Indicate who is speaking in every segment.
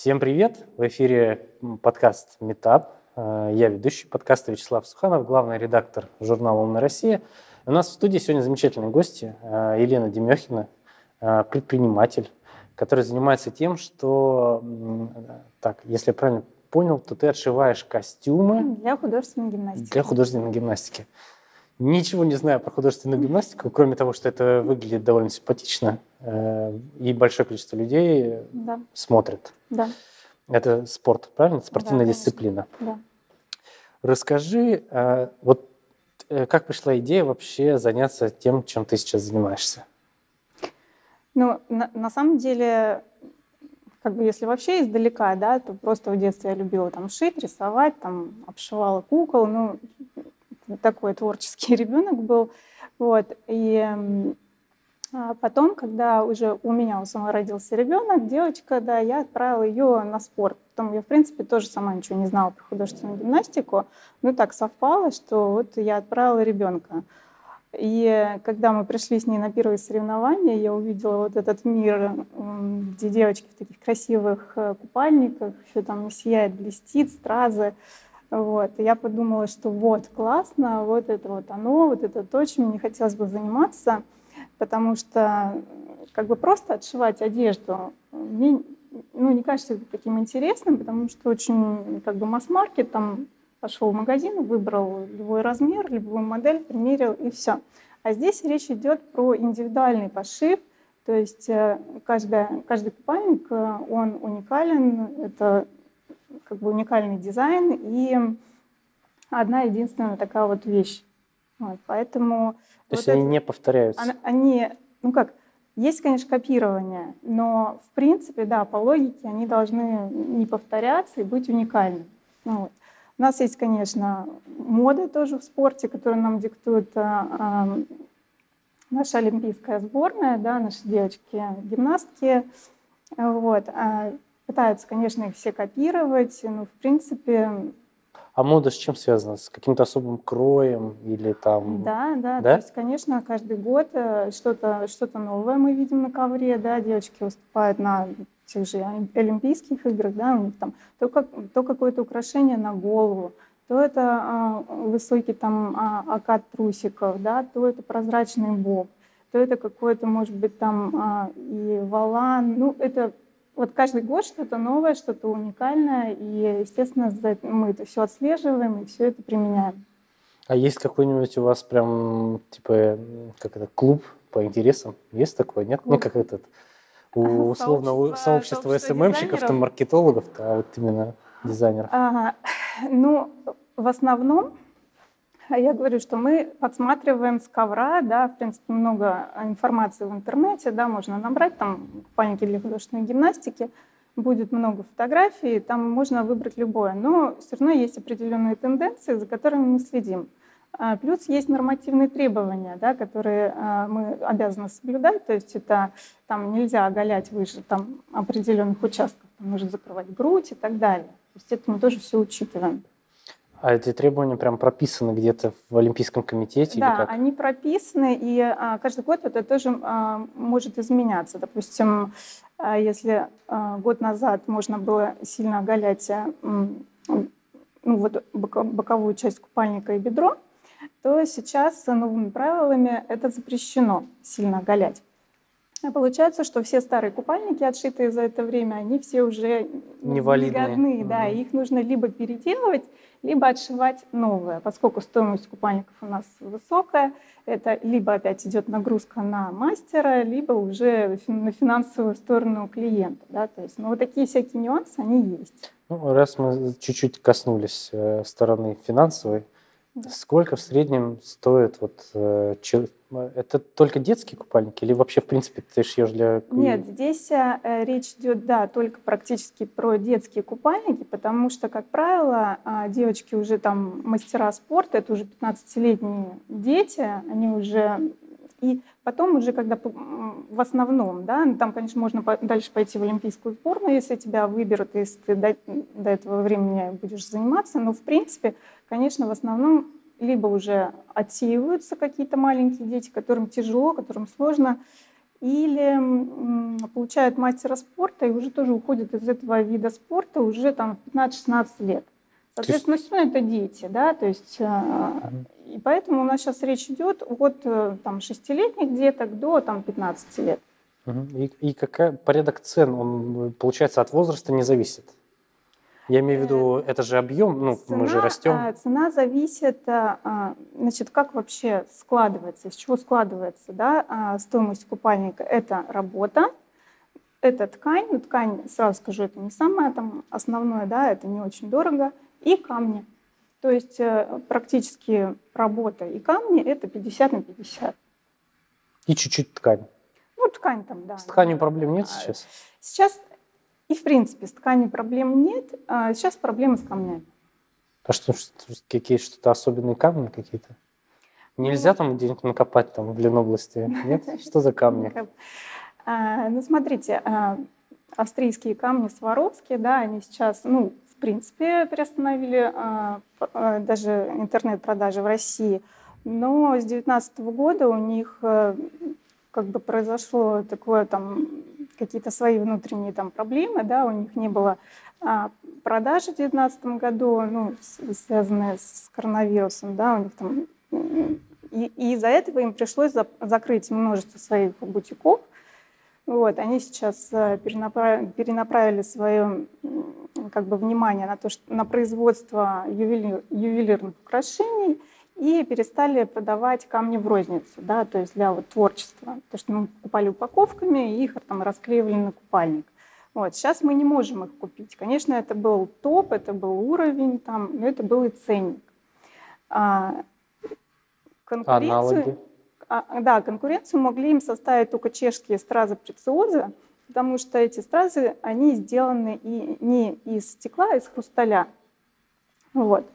Speaker 1: Всем привет! В эфире подкаст «Метап». Э, я ведущий подкаста Вячеслав Суханов, главный редактор журнала «Умная Россия». У нас в студии сегодня замечательные гости. Э, Елена Демехина, э, предприниматель, который занимается тем, что, так, если я правильно понял, то ты отшиваешь костюмы
Speaker 2: для художественной гимнастики.
Speaker 1: Для художественной гимнастики. Ничего не знаю про художественную гимнастику, кроме того, что это выглядит довольно симпатично, э, и большое количество людей да. смотрит.
Speaker 2: Да.
Speaker 1: Это спорт, правильно? Спортивная да, дисциплина.
Speaker 2: Да.
Speaker 1: Расскажи, э, вот э, как пришла идея вообще заняться тем, чем ты сейчас занимаешься?
Speaker 2: Ну, на, на самом деле, как бы если вообще издалека, да, то просто в детстве я любила там шить, рисовать, там обшивала кукол, ну, такой творческий ребенок был. Вот. И а потом, когда уже у меня у самой родился ребенок, девочка, да, я отправила ее на спорт. Потом я, в принципе, тоже сама ничего не знала про художественную гимнастику. Ну, так совпало, что вот я отправила ребенка. И когда мы пришли с ней на первые соревнования, я увидела вот этот мир, где девочки в таких красивых э, купальниках, все там сияет, блестит, стразы. Вот. И я подумала, что вот, классно, вот это вот оно, вот это то, чем мне хотелось бы заниматься, потому что как бы просто отшивать одежду мне ну, не кажется таким интересным, потому что очень как бы масс-маркет, там пошел в магазин, выбрал любой размер, любую модель, примерил и все. А здесь речь идет про индивидуальный пошив, то есть э, каждая, каждый купальник, э, он уникален, это как бы уникальный дизайн и одна единственная такая вот вещь. Вот, поэтому...
Speaker 1: То вот есть они не повторяются?
Speaker 2: Они, ну как, есть, конечно, копирование, но в принципе, да, по логике они должны не повторяться и быть уникальными. Ну, вот. У нас есть, конечно, мода тоже в спорте, которую нам диктует а, а, наша олимпийская сборная, да, наши девочки гимнастки. Вот. А Пытаются, конечно, их все копировать, но, в принципе...
Speaker 1: А мода с чем связана? С каким-то особым кроем или там...
Speaker 2: Да, да, да? то есть, конечно, каждый год э, что-то что новое мы видим на ковре, да, девочки выступают на тех же Олимпийских играх, да, у них там то, как, то какое-то украшение на голову, то это а, высокий там а, окат трусиков, да, то это прозрачный боб, то это какой-то, может быть, там а, и валан, ну, это вот каждый год что-то новое, что-то уникальное, и, естественно, мы это все отслеживаем и все это применяем.
Speaker 1: А есть какой-нибудь у вас прям, типа, как это, клуб по интересам? Есть такое, нет? Ну, как этот, у условно у сообщества СММщиков, там, маркетологов, а вот именно дизайнеров.
Speaker 2: Ага. Ну, в основном я говорю, что мы подсматриваем с ковра, да, в принципе, много информации в интернете, да, можно набрать там купальники для художественной гимнастики, будет много фотографий, там можно выбрать любое, но все равно есть определенные тенденции, за которыми мы следим. А, плюс есть нормативные требования, да, которые а, мы обязаны соблюдать, то есть это там нельзя оголять выше там, определенных участков, там нужно закрывать грудь и так далее. То есть это мы тоже все учитываем.
Speaker 1: А эти требования прям прописаны где-то в Олимпийском комитете?
Speaker 2: Да,
Speaker 1: или как?
Speaker 2: они прописаны, и а, каждый год это тоже а, может изменяться. Допустим, а, если а, год назад можно было сильно оголять а, ну, вот, боковую часть купальника и бедро, то сейчас новыми правилами это запрещено сильно оголять. Получается, что все старые купальники, отшитые за это время, они все уже
Speaker 1: невалидные.
Speaker 2: Негодны, да, их нужно либо переделывать, либо отшивать новое, поскольку стоимость купальников у нас высокая. Это либо опять идет нагрузка на мастера, либо уже на финансовую сторону клиента. Да? То есть, ну, вот такие всякие нюансы, они есть.
Speaker 1: Ну, раз мы чуть-чуть коснулись э, стороны финансовой, Сколько в среднем стоит вот э, это только детские купальники или вообще в принципе ты шьешь для?
Speaker 2: Нет, здесь э, речь идет да только практически про детские купальники, потому что как правило э, девочки уже там мастера спорта, это уже 15-летние дети, они уже и потом уже, когда в основном, да, ну, там, конечно, можно дальше пойти в олимпийскую сборную, если тебя выберут, если ты до, до этого времени будешь заниматься, но в принципе конечно, в основном либо уже отсеиваются какие-то маленькие дети, которым тяжело, которым сложно, или получают мастера спорта и уже тоже уходят из этого вида спорта уже там 15-16 лет. Соответственно, есть... все это дети, да, то есть, mm и поэтому у нас сейчас речь идет от э, там шестилетних деток до там 15 лет.
Speaker 1: И, и какой порядок цен, он, получается, от возраста не зависит? Я имею в виду, э, это же объем, ну, цена, мы же растем.
Speaker 2: Цена зависит, а, значит, как вообще складывается, из чего складывается, да, а, стоимость купальника. Это работа, это ткань, ну, ткань, сразу скажу, это не самое там основное, да, это не очень дорого, и камни. То есть э, практически работа и камни – это 50 на 50.
Speaker 1: И чуть-чуть ткань.
Speaker 2: Ну, ткань там, да.
Speaker 1: С тканью проблем нет а, сейчас?
Speaker 2: Сейчас и, в принципе, с тканью проблем нет. А сейчас проблемы с камнями.
Speaker 1: А что, какие что-то особенные камни какие-то? Нельзя ну, там денег накопать там в Ленобласти? Нет? Что за камни?
Speaker 2: А, ну, смотрите, австрийские камни Сваровские, да, они сейчас, ну, в принципе, приостановили а, а, даже интернет-продажи в России. Но с 2019 года у них э, как бы произошло такое там какие-то свои внутренние там проблемы, да, у них не было а, продажи в 2019 году, ну, связанные с коронавирусом, да, у них там и, и из-за этого им пришлось за, закрыть множество своих бутиков. Вот, они сейчас э, перенаправили, перенаправили свое как бы внимание на то, что на производство ювелир, ювелирных украшений и перестали продавать камни в розницу, да, то есть для вот творчества. То, что мы покупали упаковками и их там расклеивали на купальник. Вот. Сейчас мы не можем их купить. Конечно, это был топ, это был уровень, там, но это был и ценник. А,
Speaker 1: конкуренцию, Аналоги?
Speaker 2: А, да, конкуренцию могли им составить только чешские стразы прециоза, потому что эти стразы, они сделаны и не из стекла, а из хрусталя. Вот.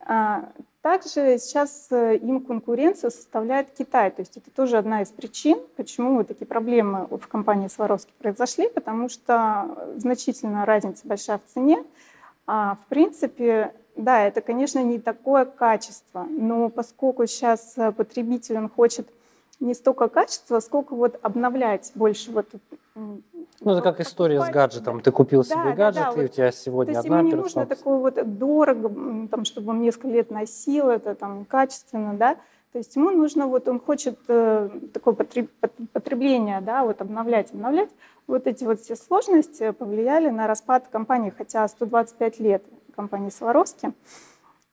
Speaker 2: А, также сейчас э, им конкуренцию составляет Китай. То есть это тоже одна из причин, почему вот такие проблемы в компании Сваровски произошли, потому что значительная разница большая в цене. А в принципе, да, это, конечно, не такое качество, но поскольку сейчас потребитель он хочет не столько качества, сколько вот обновлять больше вот
Speaker 1: ну, это как история с гаджетом. Ты купил себе да, гаджет, да, и вот, у тебя сегодня
Speaker 2: то есть
Speaker 1: одна
Speaker 2: ему не нужно такое вот дорого, там, чтобы он несколько лет носил это там качественно, да. То есть ему нужно, вот он хочет э, такое потреб, потребление, да, вот обновлять, обновлять. Вот эти вот все сложности повлияли на распад компании, хотя 125 лет компании Сваровски.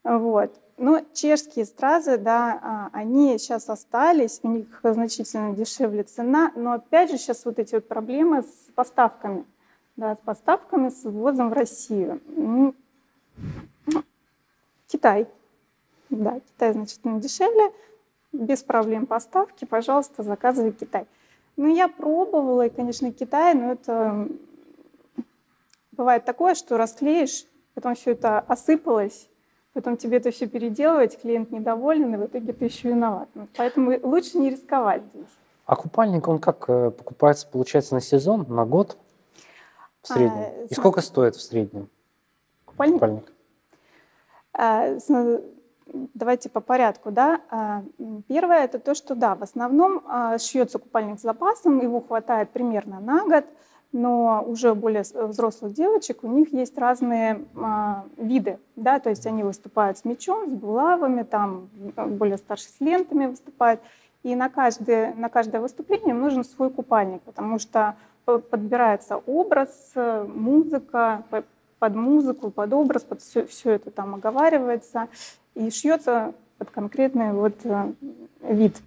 Speaker 2: Вот. Но чешские стразы, да, а, они сейчас остались, у них значительно дешевле цена, но опять же сейчас вот эти вот проблемы с поставками, да, с поставками, с ввозом в Россию. Ну, Китай, да, Китай значительно дешевле, без проблем поставки, пожалуйста, заказывай Китай. Ну, я пробовала, и, конечно, Китай, но это бывает такое, что расклеишь, потом все это осыпалось, потом тебе это все переделывать, клиент недоволен, и в итоге ты еще виноват. Поэтому лучше не рисковать здесь.
Speaker 1: А купальник, он как э, покупается, получается, на сезон, на год в среднем? А, и сколько стоит в среднем
Speaker 2: купальник? купальник? А, давайте по порядку, да. А, первое это то, что да, в основном а, шьется купальник с запасом, его хватает примерно на год но уже более взрослых девочек у них есть разные а, виды, да, то есть они выступают с мечом, с булавами, там более старшие с лентами выступают, и на каждое, на каждое выступление нужен свой купальник, потому что подбирается образ, музыка, под музыку, под образ, под все, все это там оговаривается и шьется под конкретный вот э, вид.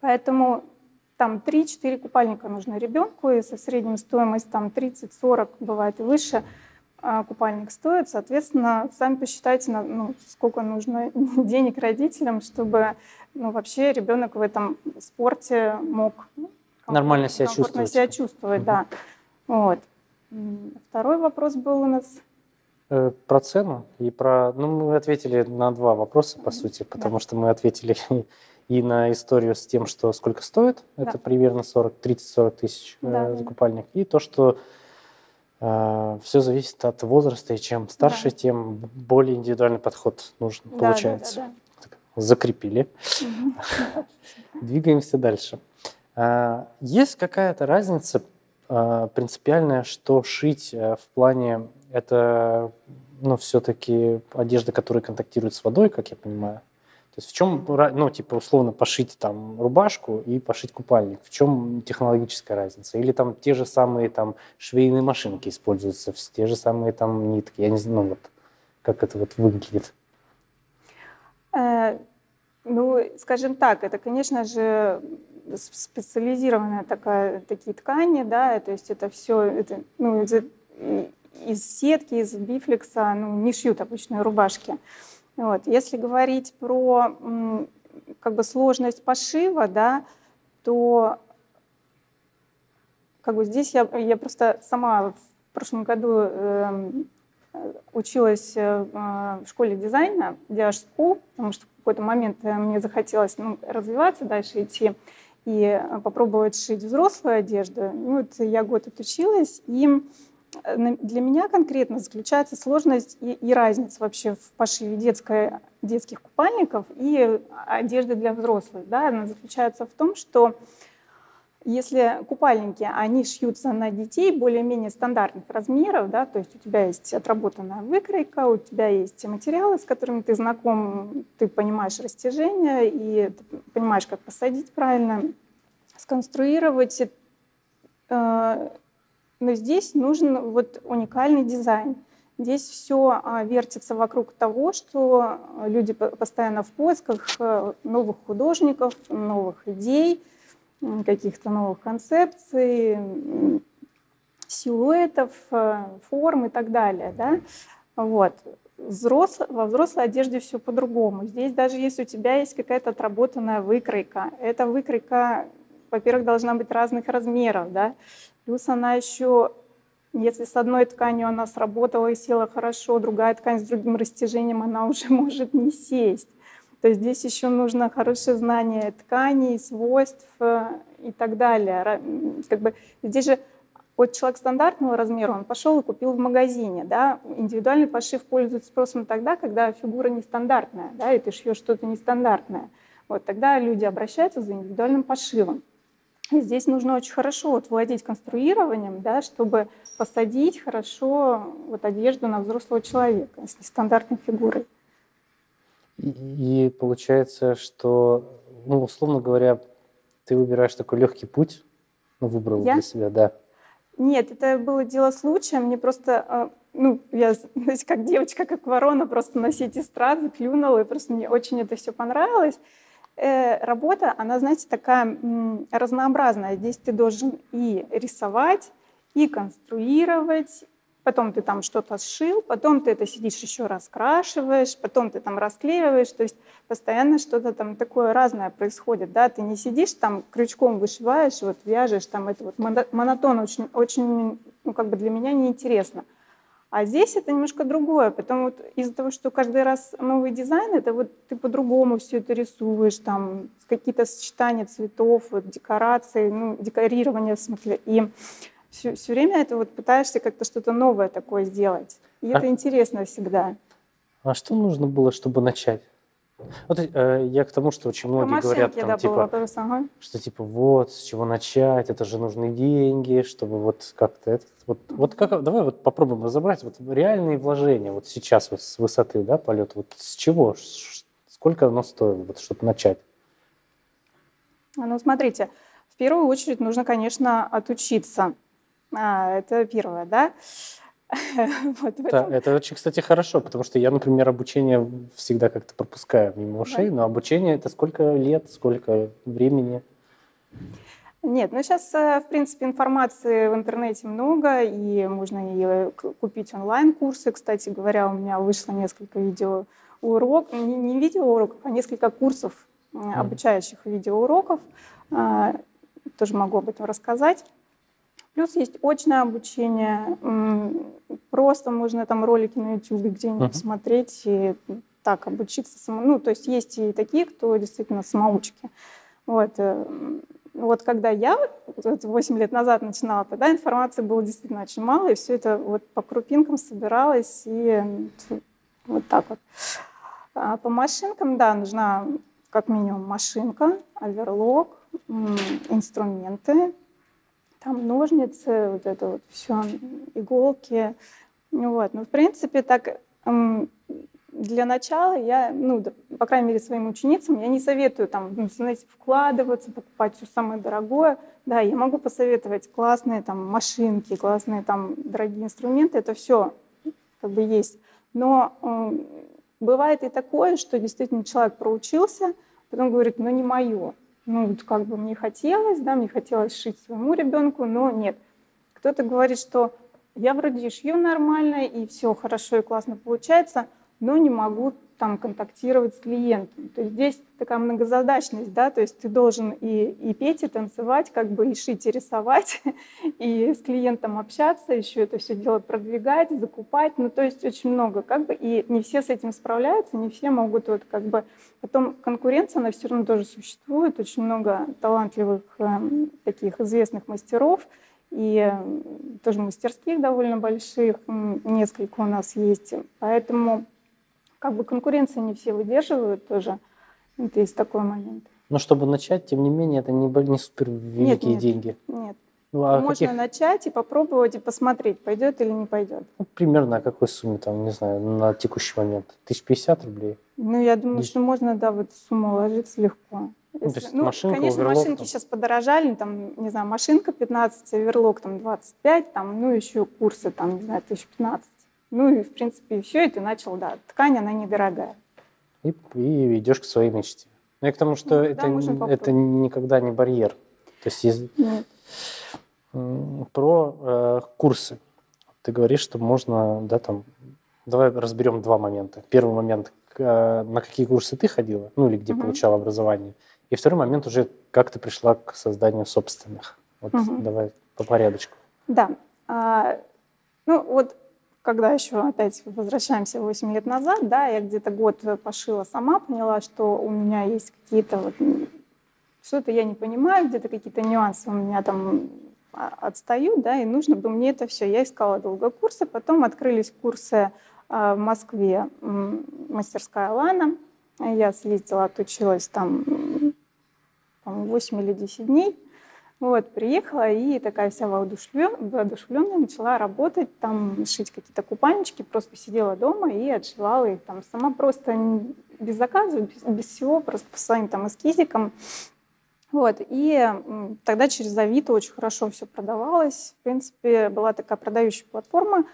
Speaker 2: Поэтому там 3-4 купальника нужно ребенку, и со средним стоимость там 30-40, бывает и выше, а, купальник стоит. Соответственно, сами посчитайте, ну, сколько нужно денег родителям, чтобы ну, вообще ребенок в этом спорте мог
Speaker 1: ну, нормально себя чувствовать.
Speaker 2: себя чувствовать, угу. да. Вот. Второй вопрос был у нас.
Speaker 1: Э, про цену и про... Ну, мы ответили на два вопроса, по сути, потому да. что мы ответили и на историю с тем, что сколько стоит, да. это примерно 40, 30-40 тысяч э, да, э, за купальник, и то, что э, все зависит от возраста, и чем старше, да. тем более индивидуальный подход нужен, да, получается. Да, да, да. Закрепили. Двигаемся дальше. А, есть какая-то разница а, принципиальная, что шить э, в плане это ну, все-таки одежда, которая контактирует с водой, как я понимаю. То есть в чем, ну, типа, условно, пошить там рубашку и пошить купальник? В чем технологическая разница? Или там те же самые там швейные машинки используются, те же самые там нитки? Я не знаю, ну, вот, как это вот выглядит.
Speaker 2: Э, ну, скажем так, это, конечно же, специализированная такая, такие ткани, да, то есть это все, это, ну, из, из сетки, из бифлекса, ну, не шьют обычные рубашки. Вот. Если говорить про как бы сложность пошива, да, то как бы здесь я, я просто сама в прошлом году э, училась э, в школе дизайна, Diage School, потому что в какой-то момент э, мне захотелось ну, развиваться, дальше идти и попробовать шить взрослую одежду. Ну, вот я год отучилась, и Э, для меня конкретно заключается сложность и, и разница вообще в пошиве детской, детских купальников и одежды для взрослых. Да? Она заключается в том, что если купальники, они шьются на детей более-менее стандартных размеров, да, то есть у тебя есть отработанная выкройка, у тебя есть материалы, с которыми ты знаком, ты понимаешь растяжение и понимаешь, как посадить правильно, сконструировать э, но здесь нужен вот уникальный дизайн. Здесь все а, вертится вокруг того, что люди постоянно в поисках э, новых художников, новых идей, каких-то новых концепций, силуэтов, э, форм и так далее. Да? Вот. Взрос... Во взрослой одежде все по-другому. Здесь даже если у тебя есть какая-то отработанная выкройка, эта выкройка, во-первых, должна быть разных размеров. Да? Плюс она еще, если с одной тканью она сработала и села хорошо, другая ткань с другим растяжением, она уже может не сесть. То есть здесь еще нужно хорошее знание тканей, свойств э, и так далее. Как бы здесь же вот человек стандартного размера, он пошел и купил в магазине. Да? Индивидуальный пошив пользуется спросом тогда, когда фигура нестандартная, да, и ты шьешь что-то нестандартное. Вот тогда люди обращаются за индивидуальным пошивом. Здесь нужно очень хорошо вот владеть конструированием, да, чтобы посадить хорошо вот одежду на взрослого человека с нестандартной фигурой.
Speaker 1: И, и получается, что, ну, условно говоря, ты выбираешь такой легкий путь, ну, выбрал для себя, да.
Speaker 2: Нет, это было дело случая. Мне просто, а, ну, я, знаете, как девочка, как ворона, просто на сети эстрады клюнула, и просто мне очень это все понравилось. Э, работа, она, знаете, такая разнообразная. Здесь ты должен и рисовать, и конструировать, потом ты там что-то сшил, потом ты это сидишь еще раскрашиваешь, потом ты там расклеиваешь, то есть постоянно что-то там такое разное происходит, да, ты не сидишь там крючком вышиваешь, вот вяжешь, там это вот монотон очень, очень, ну как бы для меня неинтересно. А здесь это немножко другое, потому вот из-за того, что каждый раз новый дизайн, это вот ты по-другому все это рисуешь, там какие-то сочетания цветов, вот, декорации, ну, декорирование в смысле, и все, все время это вот пытаешься как-то что-то новое такое сделать. И а, это интересно всегда.
Speaker 1: А что нужно было, чтобы начать? Вот э, я к тому, что очень многие говорят, там,
Speaker 2: да,
Speaker 1: типа,
Speaker 2: вопрос, ага.
Speaker 1: что типа вот с чего начать, это же нужны деньги, чтобы вот как-то это, вот, вот как, давай вот попробуем разобрать вот реальные вложения вот сейчас вот с высоты, да, полета, вот с чего, сколько оно стоило, вот, чтобы начать?
Speaker 2: Ну, смотрите, в первую очередь нужно, конечно, отучиться. А, это первое, да.
Speaker 1: вот да, это очень, кстати, хорошо, потому что я, например, обучение всегда как-то пропускаю мимо ушей, да. но обучение это сколько лет, сколько времени?
Speaker 2: Нет, ну сейчас, э, в принципе, информации в интернете много, и можно и купить онлайн-курсы. Кстати говоря, у меня вышло несколько видео урок, не, не видеоуроков, а несколько курсов обучающих видеоуроков. А, тоже могу об этом рассказать. Плюс есть очное обучение. Просто можно там ролики на YouTube где-нибудь uh-huh. посмотреть и так обучиться самому. Ну, то есть есть и такие, кто действительно самоучки. Вот. Э, вот когда я 8 лет назад начинала, тогда информации было действительно очень мало, и все это вот по крупинкам собиралось, и вот так вот. А по машинкам, да, нужна как минимум машинка, оверлок, инструменты, там ножницы, вот это вот все, иголки. Вот. Ну, в принципе, так для начала я, ну, по крайней мере, своим ученицам, я не советую там, ну, знаете, вкладываться, покупать все самое дорогое. Да, я могу посоветовать классные там машинки, классные там дорогие инструменты, это все как бы есть. Но э, бывает и такое, что действительно человек проучился, потом говорит, ну не мое. Ну как бы мне хотелось, да, мне хотелось шить своему ребенку, но нет. Кто-то говорит, что я вроде шью нормально, и все хорошо и классно получается, но не могу там контактировать с клиентом. То есть здесь такая многозадачность, да, то есть ты должен и, и петь, и танцевать, как бы и шить, и рисовать, и с клиентом общаться, еще это все дело продвигать, закупать, ну то есть очень много, как бы, и не все с этим справляются, не все могут вот как бы, потом конкуренция, она все равно тоже существует, очень много талантливых э, таких известных мастеров, и э, тоже мастерских довольно больших, несколько у нас есть, поэтому как бы конкуренция не все выдерживают тоже. Это есть такой момент.
Speaker 1: Но чтобы начать, тем не менее, это не, не супер великие
Speaker 2: нет, нет,
Speaker 1: деньги.
Speaker 2: Нет. Ну, а Можно каких... начать и попробовать и посмотреть, пойдет или не пойдет.
Speaker 1: Ну, примерно о какой сумме, там, не знаю, на текущий момент? Тысяч пятьдесят рублей?
Speaker 2: Ну, я думаю, Здесь... что можно, да, в эту сумму ложиться легко.
Speaker 1: Если, ну, то есть ну, машинка,
Speaker 2: конечно,
Speaker 1: оверлок,
Speaker 2: машинки
Speaker 1: там.
Speaker 2: сейчас подорожали, там, не знаю, машинка 15, оверлок там 25, там, ну, еще курсы, там, не знаю, 1015. Ну и, в принципе, все, и ты начал, да, ткань, она недорогая.
Speaker 1: И, и идешь к своей мечте. Ну и к тому, что ну, это, это никогда не барьер. То есть из...
Speaker 2: Нет.
Speaker 1: про э, курсы. Ты говоришь, что можно, да, там, давай разберем два момента. Первый момент, э, на какие курсы ты ходила, ну или где угу. получала образование. И второй момент уже, как ты пришла к созданию собственных. Вот угу. давай по порядочку.
Speaker 2: Да. А, ну вот когда еще опять возвращаемся 8 лет назад, да, я где-то год пошила сама, поняла, что у меня есть какие-то вот что-то я не понимаю, где-то какие-то нюансы у меня там а, отстают, да, и нужно бы мне это все. Я искала долго курсы, потом открылись курсы а, в Москве, мастерская Лана. Я съездила, отучилась там, по 8 или 10 дней. Вот, приехала и такая вся воодушевленная начала работать, там шить какие-то купальнички, просто сидела дома и отшивала их там сама просто без заказа, без, без всего, просто по своим там эскизикам. Вот, и тогда через Авито очень хорошо все продавалось. В принципе, была такая продающая платформа.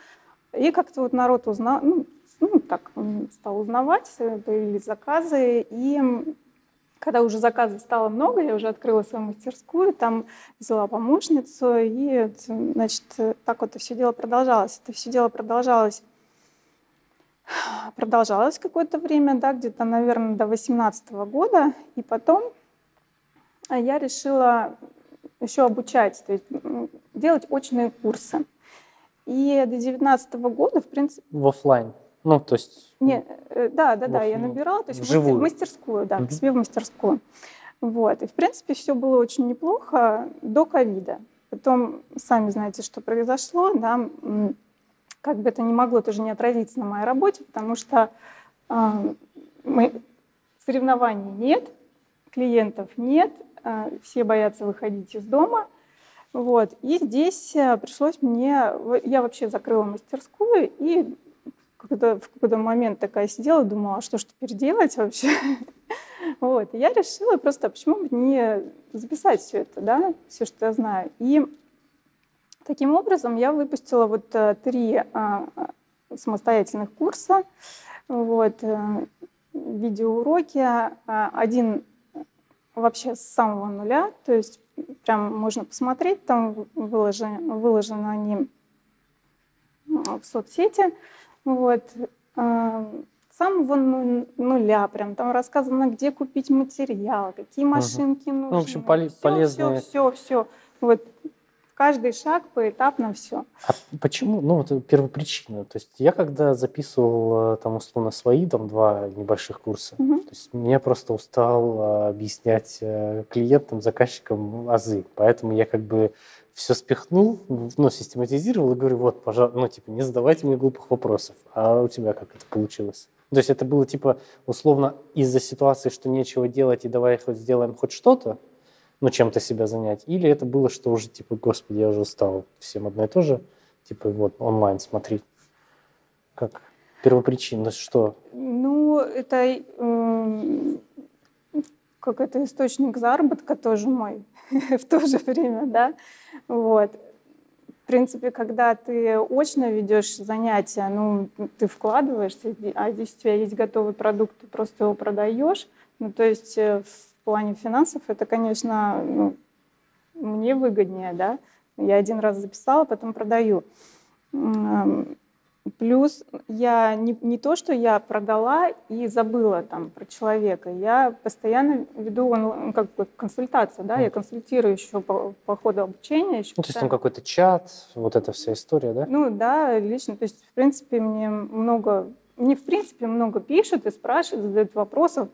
Speaker 2: И как-то вот народ узнал, ну, ну так, стал узнавать, появились заказы, и когда уже заказов стало много, я уже открыла свою мастерскую, там взяла помощницу, и, значит, так вот это все дело продолжалось. Это все дело продолжалось продолжалось какое-то время, да, где-то, наверное, до 18 года, и потом я решила еще обучать, то есть делать очные курсы. И до 19 года, в принципе...
Speaker 1: В офлайн. Ну, то есть...
Speaker 2: Не, э, да, да, да, я набирала, то есть
Speaker 1: вживую.
Speaker 2: в мастерскую, да, угу. к себе в мастерскую. Вот. И, в принципе, все было очень неплохо до ковида. Потом, сами знаете, что произошло, да, как бы это не могло тоже не отразиться на моей работе, потому что э, мы, соревнований нет, клиентов нет, э, все боятся выходить из дома. Вот. И здесь э, пришлось мне... Я вообще закрыла мастерскую и когда в какой-то момент такая сидела, думала, а что ж теперь делать вообще? Вот. Я решила просто, почему бы не записать все это, да, все, что я знаю. И таким образом я выпустила вот э, три а, самостоятельных курса, вот, э, видеоуроки, а, один вообще с самого нуля, то есть прям можно посмотреть, там выложены, выложены они в соцсети, вот. А, с самого нуля прям там рассказано, где купить материал, какие машинки угу. нужны.
Speaker 1: Ну, в общем, поли- все, полезные.
Speaker 2: Все, все, все. Вот каждый шаг поэтапно все.
Speaker 1: А почему? Ну, вот первопричина. То есть я когда записывал э, там условно свои там два небольших курса, угу. то есть меня просто устал э, объяснять э, клиентам, заказчикам азы. Поэтому я как бы все спихнул, ну, систематизировал и говорю, вот, пожалуйста, ну, типа, не задавайте мне глупых вопросов. А у тебя как это получилось? То есть это было, типа, условно, из-за ситуации, что нечего делать, и давай хоть сделаем хоть что-то, ну, чем-то себя занять? Или это было, что уже, типа, господи, я уже устал, всем одно и то же, типа, вот, онлайн смотреть? Как первопричина, что?
Speaker 2: Ну, это э, как это источник заработка тоже мой в то же время, да, вот. В принципе, когда ты очно ведешь занятия, ну, ты вкладываешься, а здесь у тебя есть готовый продукт, ты просто его продаешь. Ну, то есть э, в плане финансов это, конечно, ну, мне выгоднее, да. Я один раз записала, потом продаю. Плюс я не, не то, что я продала и забыла там про человека, я постоянно веду он, как бы консультацию, да, я консультирую еще по, по ходу обучения. Еще
Speaker 1: ну, то есть там какой-то чат, вот эта вся история, да?
Speaker 2: Ну да, лично, то есть в принципе мне много, мне в принципе много пишут и спрашивают, задают вопросов,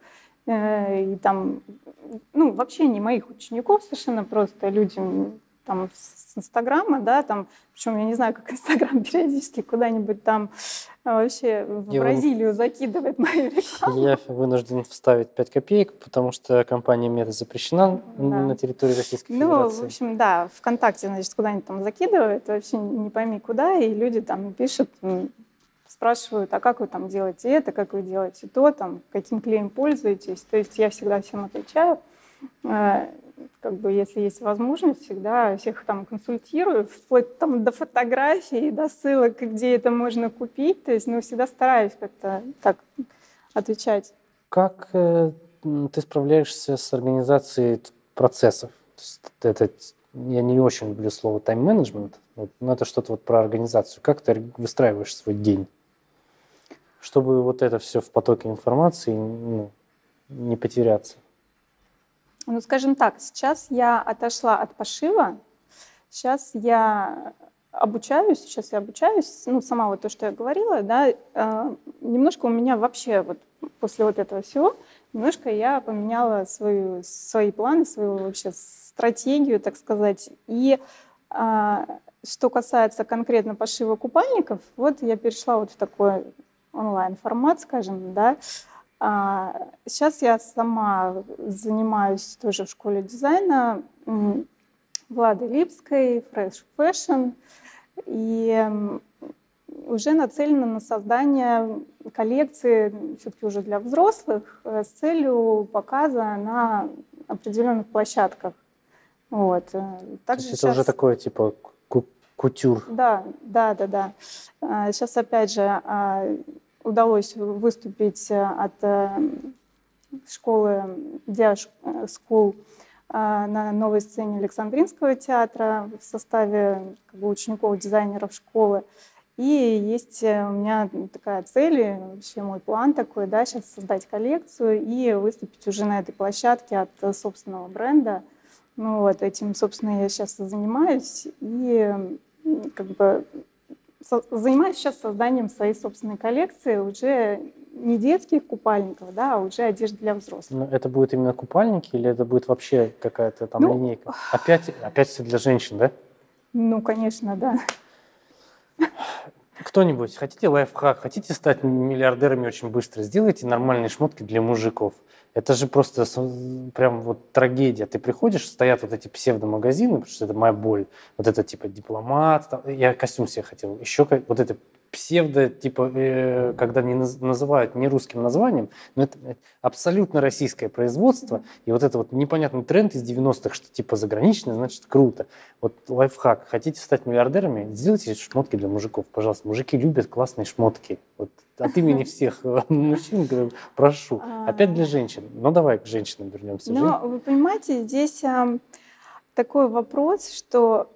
Speaker 2: э, и там, ну вообще не моих учеников совершенно просто люди там с Инстаграма, да, там, причем я не знаю, как Инстаграм периодически куда-нибудь там а, вообще в я Бразилию вам... закидывает мою рекламу.
Speaker 1: Я вынужден вставить 5 копеек, потому что компания Мета запрещена да. на территории Российской
Speaker 2: ну,
Speaker 1: Федерации.
Speaker 2: Ну, в общем, да, ВКонтакте, значит, куда-нибудь там закидывает, вообще не пойми куда, и люди там пишут, спрашивают, а как вы там делаете это, как вы делаете то, там, каким клеем пользуетесь. То есть я всегда всем отвечаю. Как бы, если есть возможность, всегда всех там консультирую, вплоть там до фотографий, до ссылок, где это можно купить. То есть, ну, всегда стараюсь как-то так отвечать.
Speaker 1: Как э, ты справляешься с организацией процессов? Это, я не очень люблю слово тайм-менеджмент, но это что-то вот про организацию. Как ты выстраиваешь свой день? Чтобы вот это все в потоке информации ну, не потеряться.
Speaker 2: Ну, скажем так, сейчас я отошла от пошива, сейчас я обучаюсь, сейчас я обучаюсь, ну, сама вот то, что я говорила, да, э, немножко у меня вообще вот после вот этого всего, немножко я поменяла свою, свои планы, свою вообще стратегию, так сказать, и э, что касается конкретно пошива купальников, вот я перешла вот в такой онлайн-формат, скажем, да, Сейчас а, я сама занимаюсь тоже в школе дизайна Влады Липской, Fresh Fashion, и уже нацелена на создание коллекции все-таки уже для взрослых э, с целью показа на определенных площадках. Вот.
Speaker 1: Э, также То есть сейчас... это уже такое типа кутюр.
Speaker 2: Да, да, да, да. Сейчас опять же а, удалось выступить э, от э, школы Диаш School э, на новой сцене Александринского театра в составе как бы, учеников дизайнеров школы. И есть у меня такая цель, вообще мой план такой, да, сейчас создать коллекцию и выступить уже на этой площадке от собственного бренда. Ну вот, этим, собственно, я сейчас и занимаюсь. И как бы занимаюсь сейчас созданием своей собственной коллекции уже не детских купальников, да, а уже одежды для взрослых.
Speaker 1: Но это будет именно купальники или это будет вообще какая-то там ну, линейка? Опять, опять все для женщин, да?
Speaker 2: Ну, конечно, да.
Speaker 1: Кто-нибудь, хотите лайфхак, хотите стать миллиардерами очень быстро, сделайте нормальные шмотки для мужиков. Это же просто прям вот трагедия. Ты приходишь, стоят вот эти псевдомагазины, потому что это моя боль. Вот это типа дипломат. Там, я костюм себе хотел. Еще вот это псевдо, типа, э, когда не наз, называют не русским названием, но это абсолютно российское производство, и вот это вот непонятный тренд из 90-х, что типа заграничное, значит круто. Вот лайфхак, хотите стать миллиардерами, сделайте шмотки для мужиков, пожалуйста. Мужики любят классные шмотки. Вот от имени всех мужчин говорю, прошу. Опять для женщин. Ну давай к женщинам вернемся.
Speaker 2: Ну, вы понимаете, здесь такой вопрос, что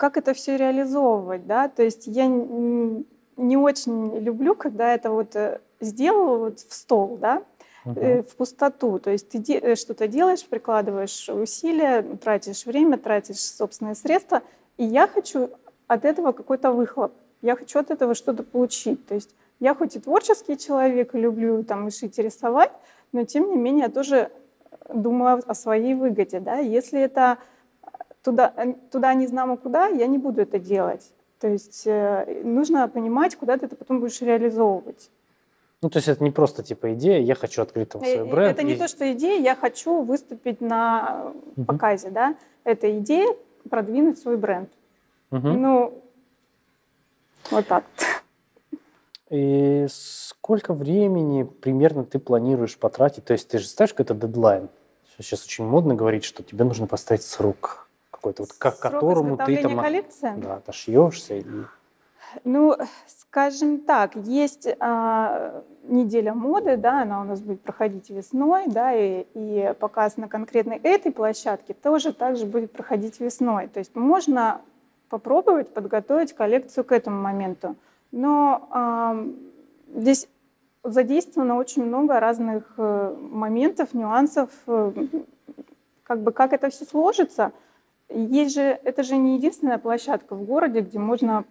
Speaker 2: как это все реализовывать, да, то есть я не очень люблю, когда это вот э, сделала вот в стол, да, uh-huh. в пустоту. То есть ты де- э, что-то делаешь, прикладываешь усилия, тратишь время, тратишь собственные средства, и я хочу от этого какой-то выхлоп. Я хочу от этого что-то получить. То есть я хоть и творческий человек, люблю там и шить, и рисовать, но тем не менее я тоже думаю о своей выгоде. Да? Если это туда, э, туда не знамо куда, я не буду это делать. То есть э, нужно понимать, куда ты это потом будешь реализовывать.
Speaker 1: Ну, то есть это не просто типа идея, я хочу открыть там свой
Speaker 2: Э,
Speaker 1: бренд.
Speaker 2: Это не
Speaker 1: и-
Speaker 2: то, что идея, я хочу выступить на
Speaker 1: Мгм.
Speaker 2: показе, да. Это идея продвинуть свой бренд.
Speaker 1: Мгм.
Speaker 2: Ну, вот так.
Speaker 1: И сколько времени примерно ты планируешь потратить? То есть ты же ставишь какой-то дедлайн? Сейчас очень модно говорить, что тебе нужно поставить срок какой-то, вот к которому ты там
Speaker 2: коллекции?
Speaker 1: да, отошьешься. И...
Speaker 2: Ну, скажем так, есть а, неделя моды, да, она у нас будет проходить весной, да, и, и показ на конкретной этой площадке тоже также будет проходить весной. То есть можно попробовать подготовить коллекцию к этому моменту. Но ам, здесь задействовано очень много разных э, моментов, нюансов, э, как бы как это все сложится. Есть же, это же не единственная площадка в городе, где можно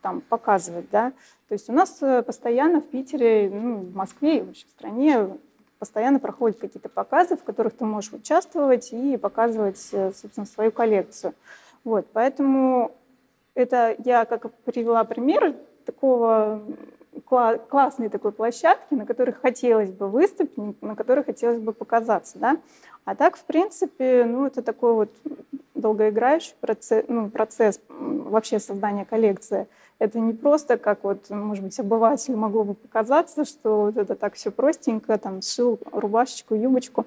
Speaker 2: там показывать, да. То есть у нас э, постоянно в Питере, ну, в Москве и вообще в стране постоянно проходят какие-то показы, в которых ты можешь участвовать и показывать, э, собственно, свою коллекцию. Вот, поэтому это я как привела пример такого кла- классной такой площадки, на которой хотелось бы выступить, на которой хотелось бы показаться, да. А так, в принципе, ну, это такой вот долгоиграющий процесс, ну, процесс вообще создания коллекции. Это не просто, как вот, может быть, обывателю могло бы показаться, что вот это так все простенько, там, сшил рубашечку, юбочку.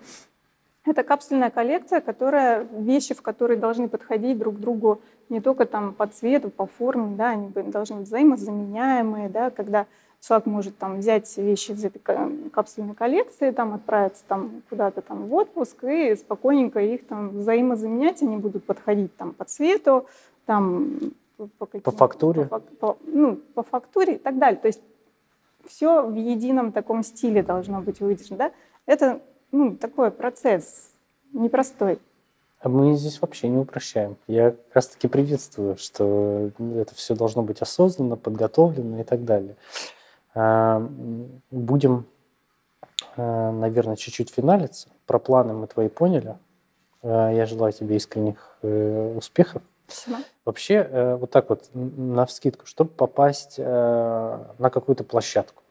Speaker 2: Это капсульная коллекция, которая, вещи, в которые должны подходить друг другу не только там по цвету, по форме, да, они должны быть взаимозаменяемые, да, когда человек может там взять вещи из этой ка- капсульной коллекции, там отправиться там куда-то там в отпуск и спокойненько их там взаимозаменять, они будут подходить там по цвету, там по, каким-
Speaker 1: фактуре.
Speaker 2: по по- ну, по фактуре и так далее. То есть все в едином таком стиле должно быть выдержано, да? Это ну, такой процесс непростой.
Speaker 1: А мы здесь вообще не упрощаем. Я как раз таки приветствую, что это все должно быть осознанно, подготовлено и так далее. М, Будем, а, наверное, чуть-чуть финалиться. Про планы мы твои поняли. А, Я желаю тебе искренних э, успехов.
Speaker 2: Спасибо.
Speaker 1: Вообще, э, вот так вот, на вскидку, чтобы попасть э, на какую-то площадку,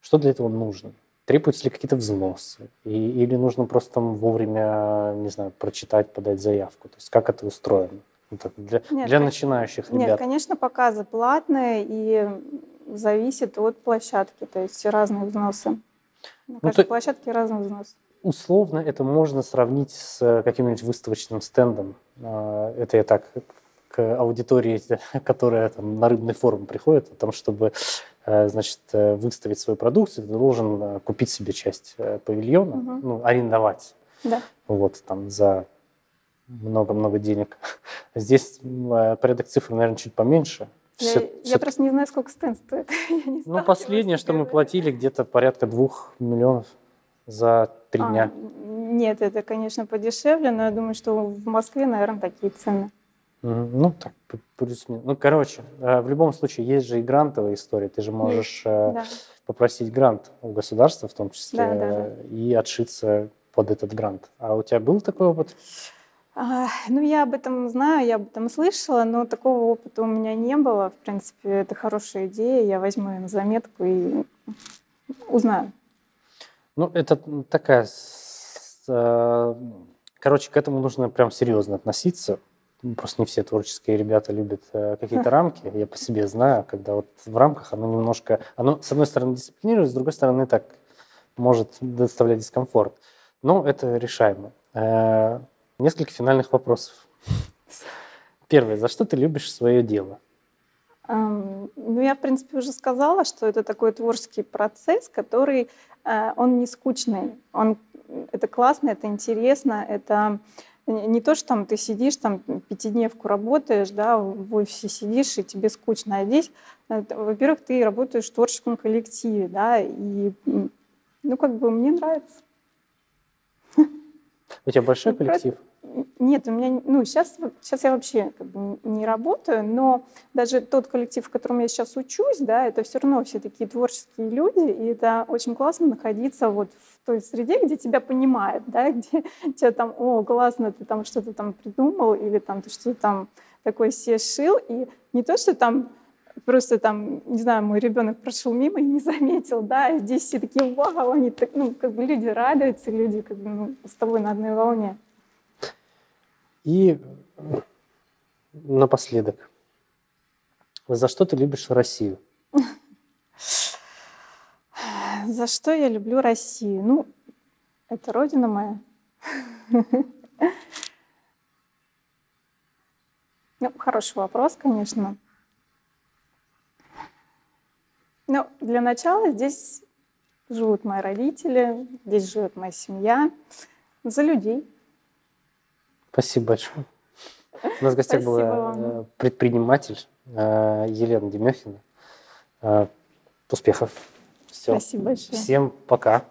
Speaker 1: что для этого нужно? Требуются ли какие-то взносы? И- или нужно просто там вовремя, не знаю, прочитать, подать заявку? То есть как это устроено? Ну, так, для
Speaker 2: Нет,
Speaker 1: для начинающих
Speaker 2: Нет,
Speaker 1: ребят.
Speaker 2: конечно, показы платные и зависит от площадки, то есть разные взносы. На каждой
Speaker 1: Ну, то-
Speaker 2: площадке разный взнос.
Speaker 1: Условно это можно сравнить с э, каким-нибудь выставочным стендом. А, Это я так к аудитории, которая там, на рыбный форум приходит, о том, чтобы э, значит, э, выставить свою продукцию, ты должен купить себе часть павильона,
Speaker 2: Мгм.
Speaker 1: ну, арендовать
Speaker 2: Да.
Speaker 1: вот, там, за много-много денег. Здесь порядок цифр, наверное, чуть поменьше.
Speaker 2: Я,
Speaker 1: Всё-
Speaker 2: я
Speaker 1: всё-
Speaker 2: просто не знаю, сколько стенд стоит. Я
Speaker 1: ну, последнее, что мы платили, где-то порядка двух миллионов за три
Speaker 2: А,
Speaker 1: дня.
Speaker 2: Нет, это, конечно, подешевле, но я думаю, что в Москве, наверное, такие цены.
Speaker 1: Ну, так, п- плюс-минус. Ну, короче, э, в любом случае, есть же и грантовая история. Ты же можешь э,
Speaker 2: Да.
Speaker 1: попросить грант у государства, в том числе,
Speaker 2: Да, да, да.
Speaker 1: э, и отшиться под этот грант. А у тебя был такой опыт?
Speaker 2: А, Ну, я об этом знаю, я об этом слышала, но такого опыта у меня не было. В принципе, это хорошая идея, я возьму ее на заметку и узнаю.
Speaker 1: Ну, это такая... э, Короче, к этому нужно прям серьезно относиться. М, Просто не все творческие ребята любят э, какие-то рамки. Я по себе знаю, когда вот в рамках оно немножко... Оно, с одной стороны, дисциплинирует, с другой стороны, так может доставлять дискомфорт. Но это решаемо. Несколько финальных вопросов. Первое. За что ты любишь свое дело?
Speaker 2: Ам, Ну, я, в принципе, уже сказала, что это такой творческий процесс, который, э, он не скучный. Он, это классно, это интересно, это не то, что там ты сидишь, там пятидневку работаешь, да, в офисе сидишь, и тебе скучно. А здесь, э, во-первых, ты работаешь в творческом коллективе, да, и, ну, как бы мне нравится.
Speaker 1: У тебя большой
Speaker 2: Ну,
Speaker 1: коллектив?
Speaker 2: Нет, у меня, ну, сейчас, сейчас я вообще как бы не работаю, но даже тот коллектив, в котором я сейчас учусь, да, это все равно все такие творческие люди, и это очень классно находиться вот в той среде, где тебя понимают, да, где тебя там, о, классно, ты там что-то там придумал, или там ты что-то там такое себе шил, и не то, что там Просто там, не знаю, мой ребенок прошел мимо и не заметил, да, и здесь все такие, вау, они так, ну, как бы люди радуются, люди как бы ну, с тобой на одной волне.
Speaker 1: И напоследок, за что ты любишь Россию?
Speaker 2: За что я люблю Россию? Ну, это родина моя. Ну, хороший вопрос, конечно. Ну, для начала здесь живут мои родители, здесь живет моя семья. За людей.
Speaker 1: Спасибо большое. У нас в гостях
Speaker 2: Спасибо
Speaker 1: была
Speaker 2: вам.
Speaker 1: э, предприниматель э, Елена Демехина. Э, Успехов. Все.
Speaker 2: Спасибо большое.
Speaker 1: Всем пока.